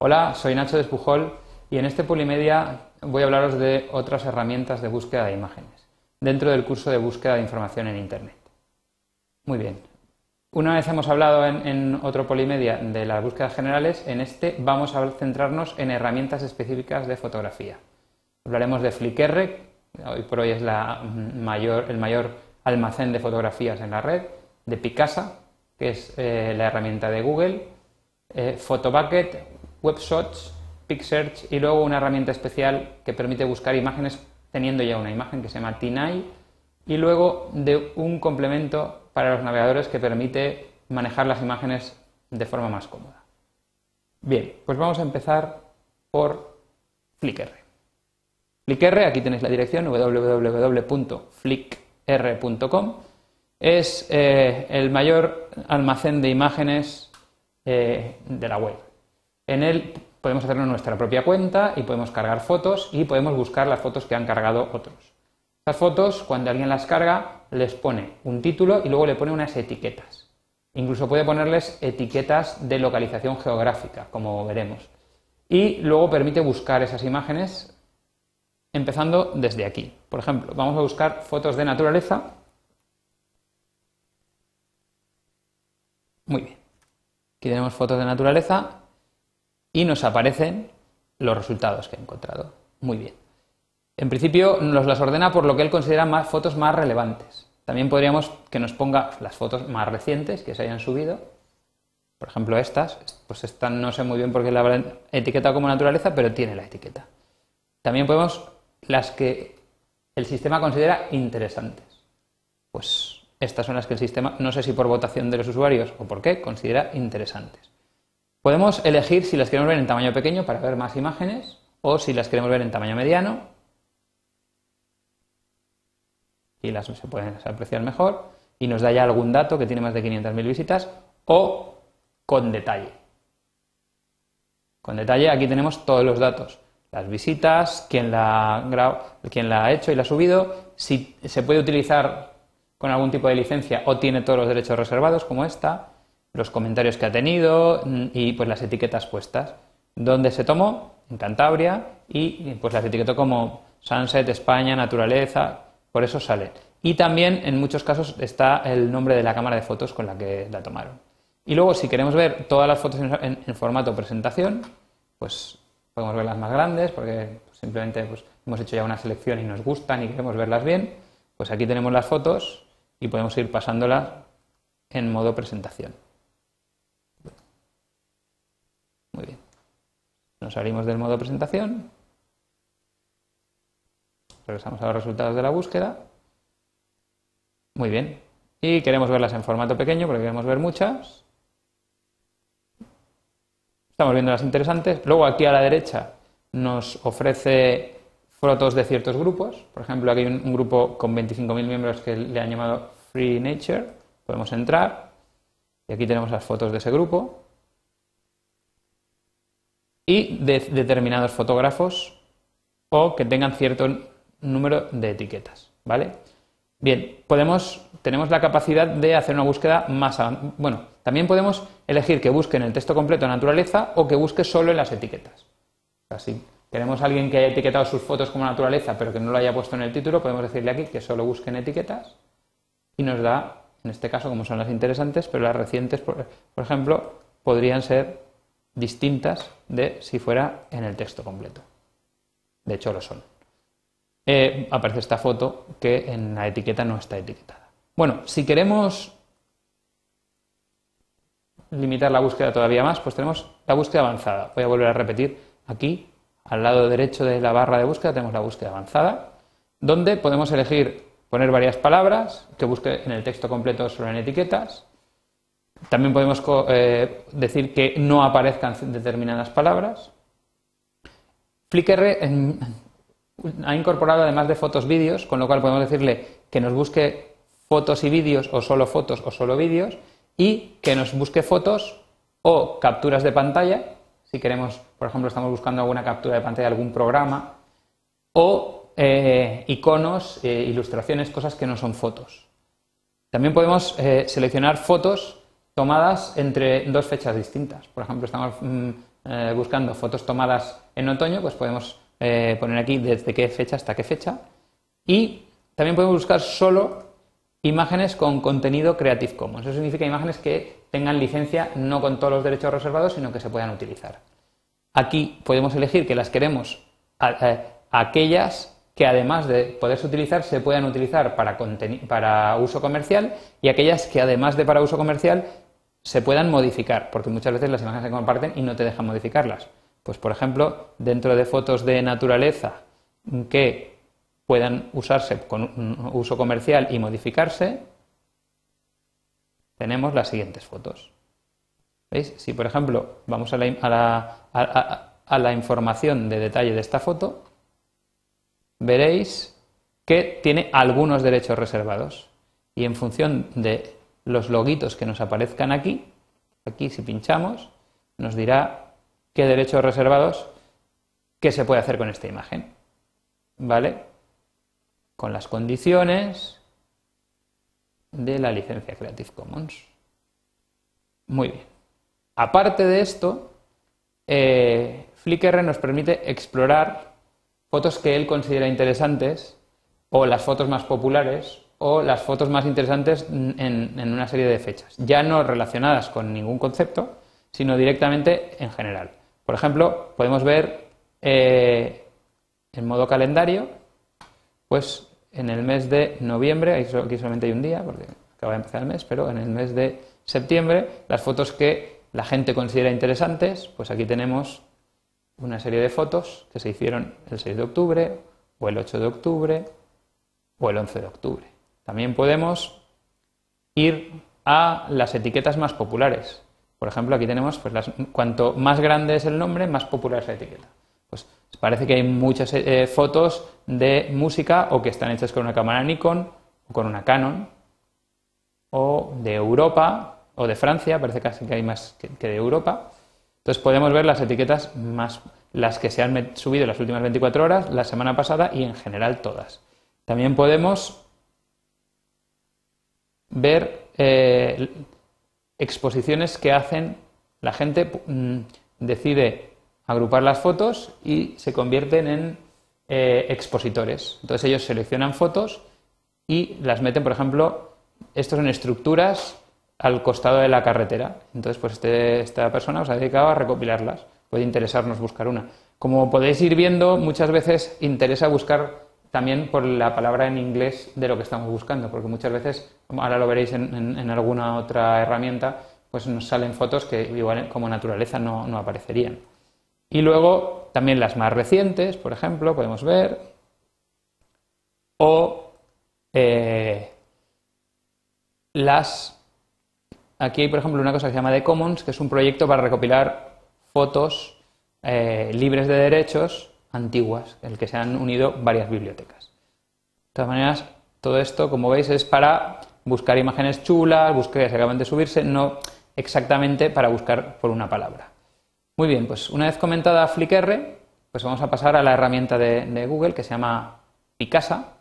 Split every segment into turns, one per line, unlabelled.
Hola, soy Nacho de Espujol y en este Polimedia voy a hablaros de otras herramientas de búsqueda de imágenes dentro del curso de búsqueda de información en Internet. Muy bien. Una vez hemos hablado en, otro Polimedia de las búsquedas generales, en este vamos a centrarnos en herramientas específicas de fotografía. Hablaremos de Flickr, hoy por hoy es el mayor almacén de fotografías en la red, de Picasa, que es eh, la herramienta de Google, eh, Photobucket, WebShots, PicSearch y luego una herramienta especial que permite buscar imágenes teniendo ya una imagen que se llama TINAI y luego de un complemento para los navegadores que permite manejar las imágenes de forma más cómoda. Bien, pues vamos a empezar por Flickr. Flickr, aquí tenéis la dirección www.flickr.com, es eh, el mayor almacén de imágenes eh, de la web. En él podemos hacer nuestra propia cuenta y podemos cargar fotos y podemos buscar las fotos que han cargado otros. Estas fotos, cuando alguien las carga, les pone un título y luego le pone unas etiquetas. Incluso puede ponerles etiquetas de localización geográfica, como veremos. Y luego permite buscar esas imágenes empezando desde aquí. Por ejemplo, vamos a buscar fotos de naturaleza. Muy bien. Aquí tenemos fotos de naturaleza y nos aparecen los resultados que he encontrado. Muy bien. En principio nos las ordena por lo que él considera más fotos más relevantes. También podríamos que nos ponga las fotos más recientes que se hayan subido. Por ejemplo, estas, pues esta no sé muy bien por qué la habrán etiquetado como naturaleza, pero tiene la etiqueta. También podemos las que el sistema considera interesantes. Pues estas son las que el sistema, no sé si por votación de los usuarios o por qué, considera interesantes. Podemos elegir si las queremos ver en tamaño pequeño para ver más imágenes o si las queremos ver en tamaño mediano. Y las se pueden apreciar mejor. Y nos da ya algún dato que tiene más de 500.000 visitas o con detalle. Con detalle aquí tenemos todos los datos, las visitas, quién la, quién la ha hecho y la ha subido, si se puede utilizar con algún tipo de licencia o tiene todos los derechos reservados como esta, los comentarios que ha tenido mm, y pues las etiquetas puestas. ¿Dónde se tomó? En Cantabria y pues las etiquetó como Sunset, España, Naturaleza, por eso sale. Y también en muchos casos está el nombre de la cámara de fotos con la que la tomaron. Y luego si queremos ver todas las fotos en, formato presentación, pues podemos verlas más grandes porque simplemente pues, hemos hecho ya una selección y nos gustan y queremos verlas bien. Pues aquí tenemos las fotos y podemos ir pasándolas en modo presentación. Muy bien. Nos salimos del modo presentación. Regresamos a los resultados de la búsqueda. Muy bien. Y queremos verlas en formato pequeño porque queremos ver muchas. Estamos viendo las interesantes. Luego aquí a la derecha nos ofrece fotos de ciertos grupos. Por ejemplo, aquí hay un, grupo con 25.000 miembros que le han llamado Free Nature. Podemos entrar. Y aquí tenemos las fotos de ese grupo y de determinados fotógrafos o que tengan cierto número de etiquetas, ¿vale? Bien, podemos, tenemos la capacidad de hacer una búsqueda más... Bueno, también podemos elegir que busque en el texto completo naturaleza o que busque solo en las etiquetas. Así, tenemos a alguien que haya etiquetado sus fotos como naturaleza pero que no lo haya puesto en el título, podemos decirle aquí que solo busque en etiquetas y nos da, en este caso, como son las interesantes, pero las recientes, por ejemplo, podrían ser distintas de si fuera en el texto completo. De hecho, lo son. Eh, aparece esta foto que en la etiqueta no está etiquetada. Bueno, si queremos limitar la búsqueda todavía más, pues tenemos la búsqueda avanzada. Voy a volver a repetir aquí, al lado derecho de la barra de búsqueda, tenemos la búsqueda avanzada, donde podemos elegir poner varias palabras que busque en el texto completo solo en etiquetas, también podemos eh, decir que no aparezcan determinadas palabras. Flickr ha incorporado además de fotos vídeos, con lo cual podemos decirle que nos busque fotos y vídeos o solo fotos o solo vídeos y que nos busque fotos o capturas de pantalla, si queremos, por ejemplo, estamos buscando alguna captura de pantalla de algún programa, o eh, iconos, eh, ilustraciones, cosas que no son fotos. También podemos seleccionar fotos tomadas entre dos fechas distintas. Por ejemplo, estamos mm, eh, buscando fotos tomadas en otoño, pues podemos eh, poner aquí desde qué fecha hasta qué fecha. Y también podemos buscar solo imágenes con contenido Creative Commons. Eso significa imágenes que tengan licencia no con todos los derechos reservados, sino que se puedan utilizar. Aquí podemos elegir que las queremos aquellas que además de poderse utilizar, se puedan utilizar para uso comercial y aquellas que además de para uso comercial se puedan modificar, porque muchas veces las imágenes se comparten y no te dejan modificarlas. Pues por ejemplo, dentro de fotos de naturaleza que puedan usarse con uso comercial y modificarse, tenemos las siguientes fotos. ¿Veis? Si por ejemplo vamos a la, a la información de detalle de esta foto, veréis que tiene algunos derechos reservados. Y en función de los loguitos que nos aparezcan aquí, aquí si pinchamos, nos dirá qué derechos reservados, qué se puede hacer con esta imagen. ¿Vale? Con las condiciones de la licencia Creative Commons. Muy bien. Aparte de esto, eh, Flickr nos permite explorar fotos que él considera interesantes o las fotos más populares o las fotos más interesantes en, una serie de fechas, ya no relacionadas con ningún concepto, sino directamente en general. Por ejemplo, podemos ver eh, en modo calendario, pues en el mes de noviembre, aquí solamente hay un día, porque acaba de empezar el mes, pero en el mes de septiembre, las fotos que la gente considera interesantes, pues aquí tenemos una serie de fotos que se hicieron el 6 de octubre o el 8 de octubre o el 11 de octubre. También podemos ir a las etiquetas más populares. Por ejemplo, aquí tenemos, pues cuanto más grande es el nombre, más popular es la etiqueta. Pues parece que hay muchas eh, fotos de música o que están hechas con una cámara Nikon o con una Canon o de Europa o de Francia, parece casi que hay más que de Europa. Entonces podemos ver las etiquetas más, las que se han subido las últimas 24 horas, la semana pasada y en general todas. También podemos ver eh, exposiciones que hacen, la gente mm, decide agrupar las fotos y se convierten en eh, expositores. Entonces ellos seleccionan fotos y las meten, por ejemplo, estos son estructuras al costado de la carretera. Entonces, pues este, esta persona os ha dedicado a recopilarlas. Puede interesarnos buscar una. Como podéis ir viendo, muchas veces interesa buscar también por la palabra en inglés de lo que estamos buscando, porque muchas veces, ahora lo veréis en, alguna otra herramienta, pues nos salen fotos que igual como naturaleza no, aparecerían. Y luego también las más recientes, por ejemplo, podemos ver, o eh, las Aquí hay, por ejemplo, una cosa que se llama The Commons, que es un proyecto para recopilar fotos eh, libres de derechos antiguas, en el que se han unido varias bibliotecas. De todas maneras, todo esto, como veis, es para buscar imágenes chulas, buscar que acaban de subirse, no exactamente para buscar por una palabra. Muy bien, pues una vez comentada Flickr, pues vamos a pasar a la herramienta de, de Google que se llama Picasa.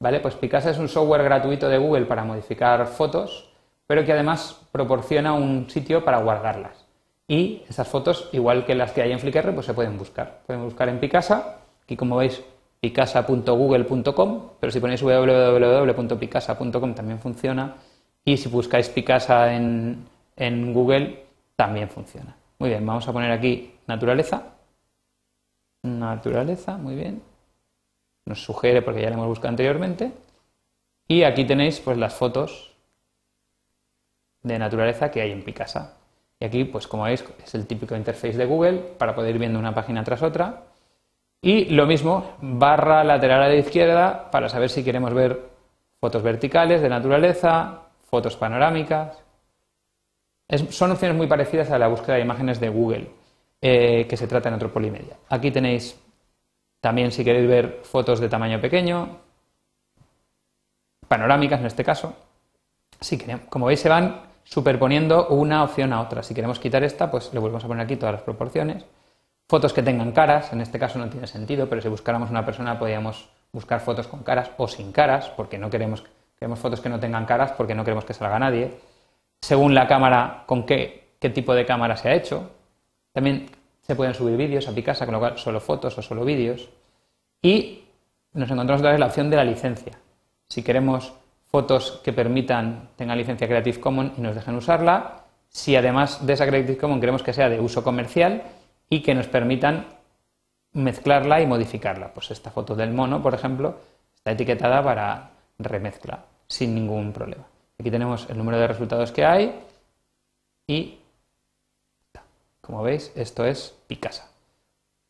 ¿Vale? Pues Picasa es un software gratuito de Google para modificar fotos pero que además proporciona un sitio para guardarlas. Y esas fotos, igual que las que hay en Flickr, pues se pueden buscar. Pueden buscar en Picasa, aquí como veis picasa.google.com, pero si ponéis www.picasa.com también funciona. Y si buscáis Picasa en, en Google, también funciona. Muy bien, vamos a poner aquí naturaleza. Naturaleza, muy bien. Nos sugiere porque ya la hemos buscado anteriormente. Y aquí tenéis pues las fotos de naturaleza que hay en Picasa. Y aquí, pues como veis, es el típico interface de Google para poder ir viendo una página tras otra. Y lo mismo, barra lateral a la izquierda para saber si queremos ver fotos verticales de naturaleza, fotos panorámicas. son opciones muy parecidas a la búsqueda de imágenes de Google, eh, que se trata en otro Polimedia. Aquí tenéis también si queréis ver fotos de tamaño pequeño, panorámicas en este caso. Si queremos, como veis, se van superponiendo una opción a otra. Si queremos quitar esta, pues le volvemos a poner aquí todas las proporciones. Fotos que tengan caras, en este caso no tiene sentido, pero si buscáramos una persona podríamos buscar fotos con caras o sin caras, porque no queremos, queremos fotos que no tengan caras porque no queremos que salga nadie. Según la cámara, con qué, qué tipo de cámara se ha hecho. También se pueden subir vídeos a Picasa, con lo cual solo fotos o solo vídeos. Y nos encontramos otra vez la opción de la licencia. Si queremos fotos que permitan, tengan licencia Creative Commons y nos dejen usarla, si además de esa Creative Commons queremos que sea de uso comercial y que nos permitan mezclarla y modificarla. Pues esta foto del mono, por ejemplo, está etiquetada para remezcla sin ningún problema. Aquí tenemos el número de resultados que hay y, como veis, esto es Picasa.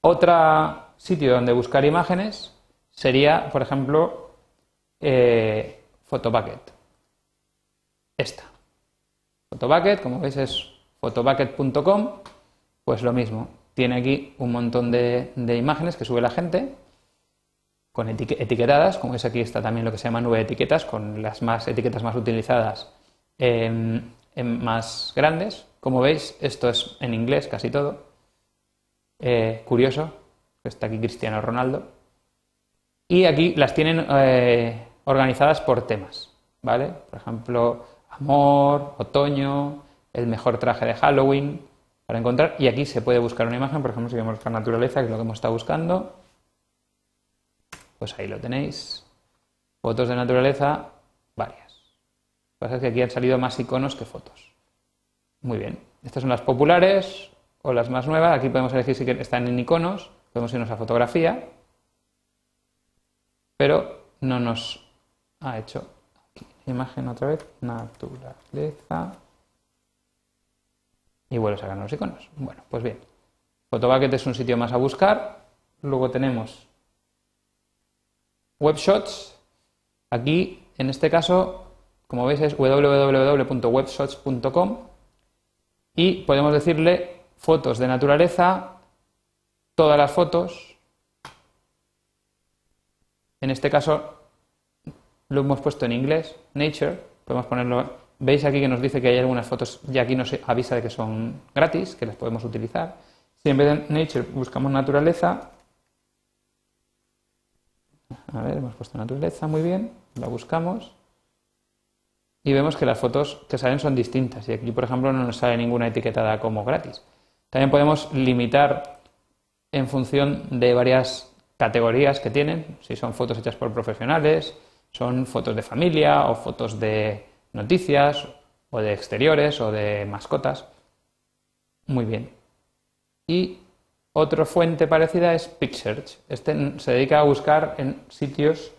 Otro sitio donde buscar imágenes sería, por ejemplo, eh, Photobucket. Esta. Photobucket, como veis, es photobucket.com, pues lo mismo. Tiene aquí un montón de, imágenes que sube la gente con etiquetadas, como veis aquí está también lo que se llama nube de etiquetas, con las más etiquetas más utilizadas en más grandes. Como veis, esto es en inglés casi todo. Eh, curioso, está aquí Cristiano Ronaldo. Y aquí las tienen eh, organizadas por temas, ¿vale? Por ejemplo, amor, otoño, el mejor traje de Halloween, para encontrar. Y aquí se puede buscar una imagen, por ejemplo, si queremos buscar naturaleza, que es lo que hemos estado buscando, pues ahí lo tenéis. Fotos de naturaleza, varias. Lo que pasa es que aquí han salido más iconos que fotos. Muy bien. Estas son las populares o las más nuevas. Aquí podemos elegir si están en iconos. Podemos irnos a fotografía. Pero no nos ha hecho aquí. Imagen otra vez. Naturaleza. Y vuelve a sacar los iconos. Bueno, pues bien. Photobucket es un sitio más a buscar. Luego tenemos webshots. Aquí, en este caso, como veis, es www.webshots.com y podemos decirle fotos de naturaleza, todas las fotos. En este caso lo hemos puesto en inglés, nature, podemos ponerlo, veis aquí que nos dice que hay algunas fotos y aquí nos avisa de que son gratis, que las podemos utilizar. Si en vez de nature buscamos naturaleza, a ver, hemos puesto naturaleza, muy bien, la buscamos y vemos que las fotos que salen son distintas. Y aquí, por ejemplo, no nos sale ninguna etiquetada como gratis. También podemos limitar en función de varias categorías que tienen, si son fotos hechas por profesionales, son fotos de familia o fotos de noticias o de exteriores o de mascotas. Muy bien. Y otra fuente parecida es PicSearch. Este se dedica a buscar en sitios,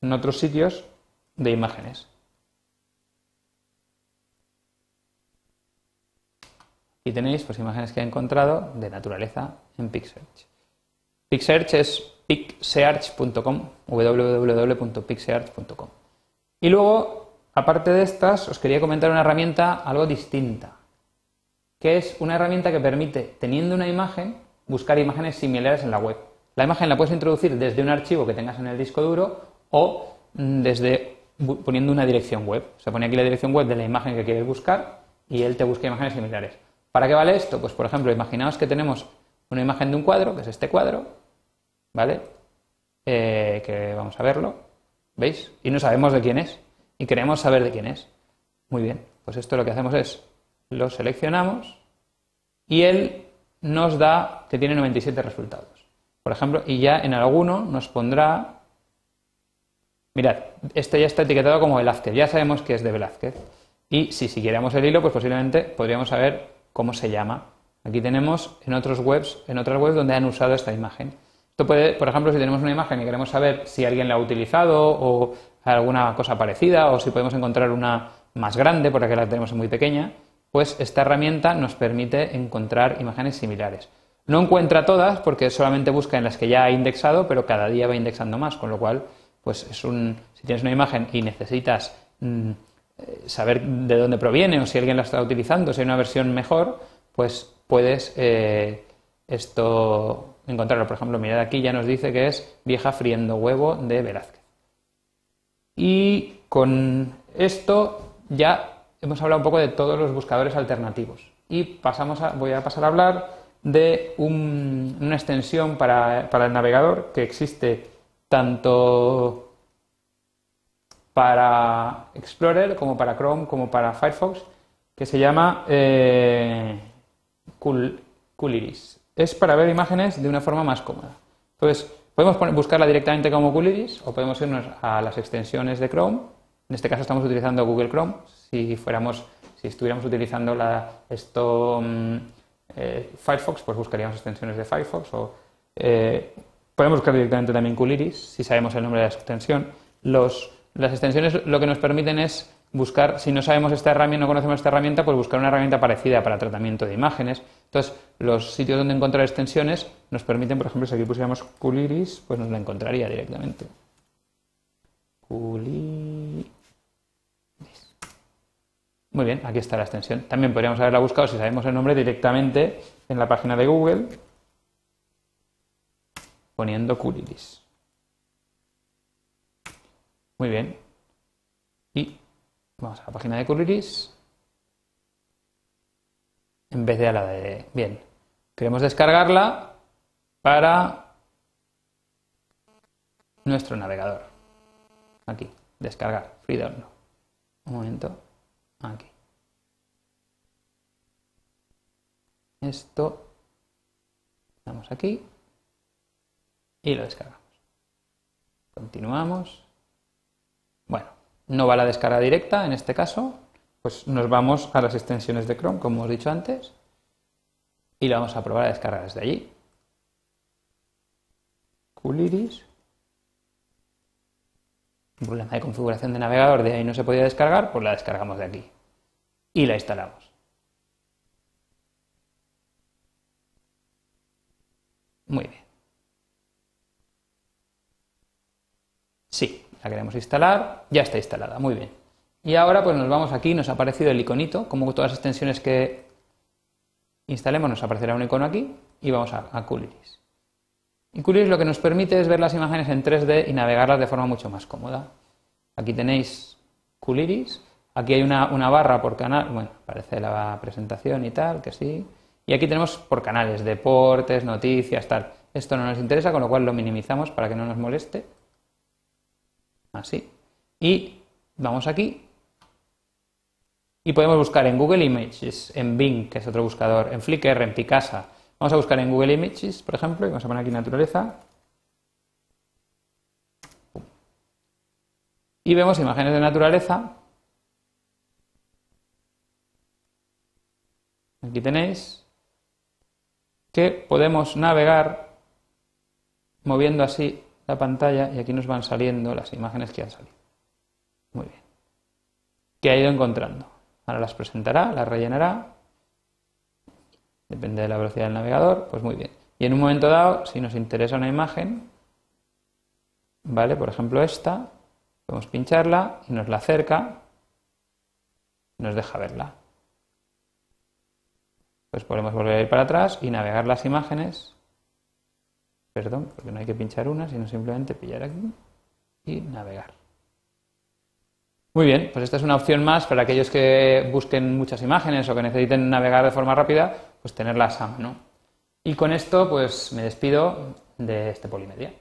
en otros sitios de imágenes. Y tenéis pues, imágenes que he encontrado de naturaleza en PicSearch. PicSearch es picsearch.com, www.picsearch.com. Y luego, aparte de estas, os quería comentar una herramienta algo distinta, que es una herramienta que permite, teniendo una imagen, buscar imágenes similares en la web. La imagen la puedes introducir desde un archivo que tengas en el disco duro o desde poniendo una dirección web. Se pone aquí la dirección web de la imagen que quieres buscar y él te busca imágenes similares. ¿Para qué vale esto? Pues por ejemplo, imaginaos que tenemos una imagen de un cuadro, que es este cuadro, ¿vale? Eh, que vamos a verlo, ¿veis? Y no sabemos de quién es, y queremos saber de quién es. Muy bien, pues esto lo que hacemos es, lo seleccionamos y él nos da que tiene 97 resultados. Por ejemplo, y ya en alguno nos pondrá, mirad, este ya está etiquetado como Velázquez, ya sabemos que es de Velázquez. Y si siguiéramos el hilo, pues posiblemente podríamos saber cómo se llama. Aquí tenemos en otros webs, en otras webs donde han usado esta imagen. Esto puede, por ejemplo, si tenemos una imagen y queremos saber si alguien la ha utilizado o alguna cosa parecida o si podemos encontrar una más grande porque la tenemos muy pequeña, pues esta herramienta nos permite encontrar imágenes similares. No encuentra todas porque solamente busca en las que ya ha indexado, pero cada día va indexando más, con lo cual, pues es un, si tienes una imagen y necesitas mm, eh, saber de dónde proviene o si alguien la está utilizando, si hay una versión mejor, pues puedes eh, esto encontrarlo. Por ejemplo, mirad aquí ya nos dice que es vieja friendo huevo de Velázquez. Y con esto ya hemos hablado un poco de todos los buscadores alternativos. Y pasamos voy a pasar a hablar de una extensión para, para el navegador que existe tanto para Explorer, como para Chrome, como para Firefox, que se llama eh, Cooliris. Es para ver imágenes de una forma más cómoda. Entonces, podemos buscarla directamente como Cooliris o podemos irnos a las extensiones de Chrome. En este caso estamos utilizando Google Chrome. Si fuéramos, si estuviéramos utilizando la, esto, mm, eh, Firefox, pues buscaríamos extensiones de Firefox o eh, podemos buscar directamente también Cooliris si sabemos el nombre de la extensión. Los, las extensiones lo que nos permiten es buscar, si no sabemos esta herramienta, no conocemos esta herramienta, pues buscar una herramienta parecida para tratamiento de imágenes. Entonces, los sitios donde encontrar extensiones nos permiten, por ejemplo, si aquí pusiéramos Cooliris, pues nos la encontraría directamente. Cooliris. Muy bien, aquí está la extensión. También podríamos haberla buscado si sabemos el nombre directamente en la página de Google poniendo Cooliris. Muy bien. Y vamos a la página de Cooliris. En vez de a la de... Bien. Queremos descargarla para nuestro navegador. Aquí. Descargar. Free. Un momento. Aquí. Esto. Damos aquí. Y lo descargamos. Continuamos. No va la descarga directa en este caso. Pues nos vamos a las extensiones de Chrome, como hemos dicho antes. Y lo vamos a probar a descargar desde allí. Cooliris un problema de configuración de navegador, de ahí no se podía descargar, pues la descargamos de aquí y la instalamos. Muy bien. Sí, la queremos instalar, ya está instalada, muy bien. Y ahora pues nos vamos aquí, nos ha aparecido el iconito, como todas las extensiones que instalemos nos aparecerá un icono aquí y vamos a, Cooliris. Y Cooliris lo que nos permite es ver las imágenes en 3D y navegarlas de forma mucho más cómoda. Aquí tenéis Cooliris, aquí hay una, barra por canal, bueno, parece la presentación y tal, que sí. Y aquí tenemos por canales, deportes, noticias, tal. Esto no nos interesa, con lo cual lo minimizamos para que no nos moleste. Así. Y vamos aquí. Y podemos buscar en Google Images, en Bing, que es otro buscador, en Flickr, en Picasa, Vamos a buscar en Google Images, por ejemplo, y vamos a poner aquí naturaleza. Y vemos imágenes de naturaleza. Aquí tenéis que podemos navegar moviendo así la pantalla y aquí nos van saliendo las imágenes que han salido. Muy bien. ¿Qué ha ido encontrando? Ahora las presentará, las rellenará depende de la velocidad del navegador, pues muy bien. Y en un momento dado, si nos interesa una imagen, ¿vale? Por ejemplo esta, podemos pincharla y nos la acerca, nos deja verla. Pues podemos volver a ir para atrás y navegar las imágenes. Perdón, porque no hay que pinchar una, sino simplemente pillar aquí y navegar. Muy bien, pues esta es una opción más para aquellos que busquen muchas imágenes o que necesiten navegar de forma rápida, pues tenerlas a mano. Y con esto, pues me despido de este Polimedia.